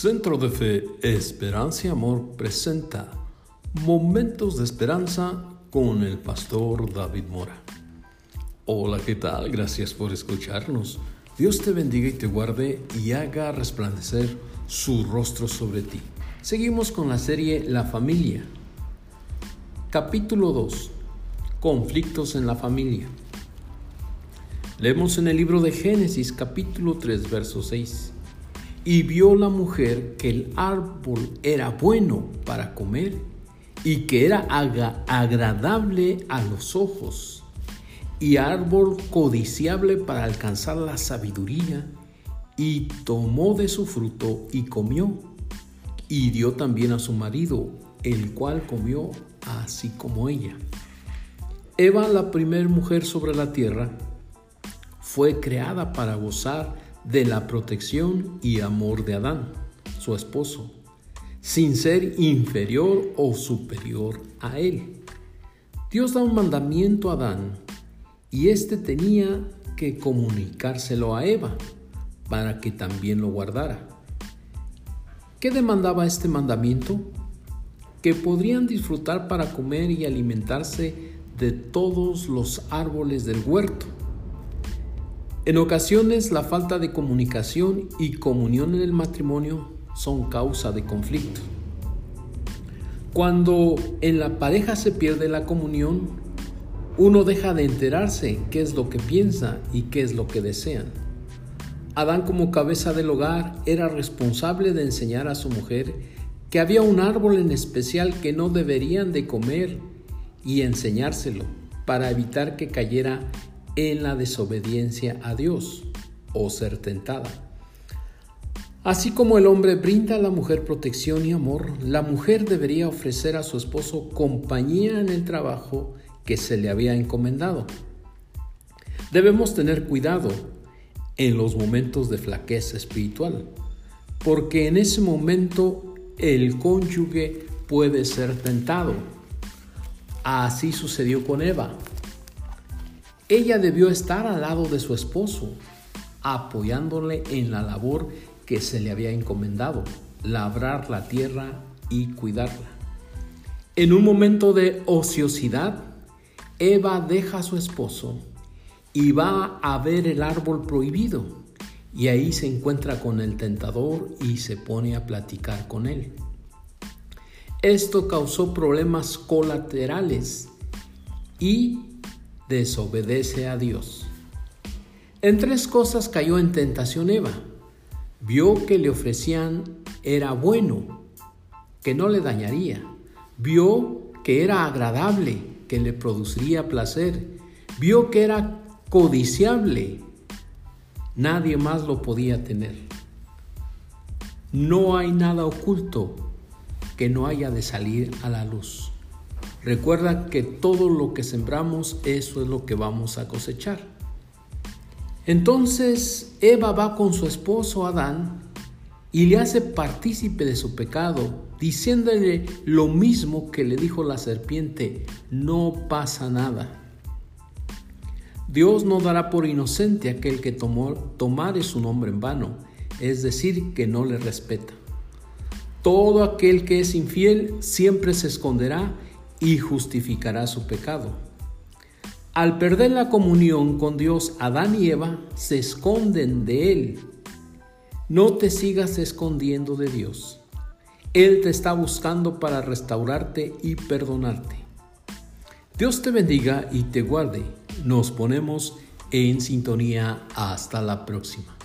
Centro de Fe, Esperanza y Amor presenta Momentos de Esperanza con el pastor David Mora. Hola, ¿qué tal? Gracias por escucharnos. Dios te bendiga y te guarde y haga resplandecer su rostro sobre ti. Seguimos con la serie La familia. Capítulo 2. Conflictos en la familia. Leemos en el libro de Génesis capítulo 3 verso 6. Y vio la mujer que el árbol era bueno para comer y que era agradable a los ojos y árbol codiciable para alcanzar la sabiduría y tomó de su fruto y comió y dio también a su marido, el cual comió así como ella. Eva, la primera mujer sobre la tierra, fue creada para gozar de la protección y amor de Adán, su esposo, sin ser inferior o superior a él. Dios da un mandamiento a Adán y éste tenía que comunicárselo a Eva para que también lo guardara. ¿Qué demandaba este mandamiento? Que podrían disfrutar para comer y alimentarse de todos los árboles del huerto en ocasiones la falta de comunicación y comunión en el matrimonio son causa de conflicto. Cuando en la pareja se pierde la comunión, uno deja de enterarse qué es lo que piensa y qué es lo que desean. Adán como cabeza del hogar era responsable de enseñar a su mujer que había un árbol en especial que no deberían de comer y enseñárselo para evitar que cayera en la desobediencia a Dios o ser tentada. Así como el hombre brinda a la mujer protección y amor, la mujer debería ofrecer a su esposo compañía en el trabajo que se le había encomendado. Debemos tener cuidado en los momentos de flaqueza espiritual, porque en ese momento el cónyuge puede ser tentado. Así sucedió con Eva. Ella debió estar al lado de su esposo, apoyándole en la labor que se le había encomendado, labrar la tierra y cuidarla. En un momento de ociosidad, Eva deja a su esposo y va a ver el árbol prohibido y ahí se encuentra con el tentador y se pone a platicar con él. Esto causó problemas colaterales y desobedece a Dios. En tres cosas cayó en tentación Eva. Vio que le ofrecían era bueno, que no le dañaría. Vio que era agradable, que le produciría placer. Vio que era codiciable. Nadie más lo podía tener. No hay nada oculto que no haya de salir a la luz. Recuerda que todo lo que sembramos, eso es lo que vamos a cosechar. Entonces Eva va con su esposo Adán y le hace partícipe de su pecado, diciéndole lo mismo que le dijo la serpiente, no pasa nada. Dios no dará por inocente aquel que tomó, tomare su nombre en vano, es decir, que no le respeta. Todo aquel que es infiel siempre se esconderá y justificará su pecado. Al perder la comunión con Dios, Adán y Eva se esconden de Él. No te sigas escondiendo de Dios. Él te está buscando para restaurarte y perdonarte. Dios te bendiga y te guarde. Nos ponemos en sintonía. Hasta la próxima.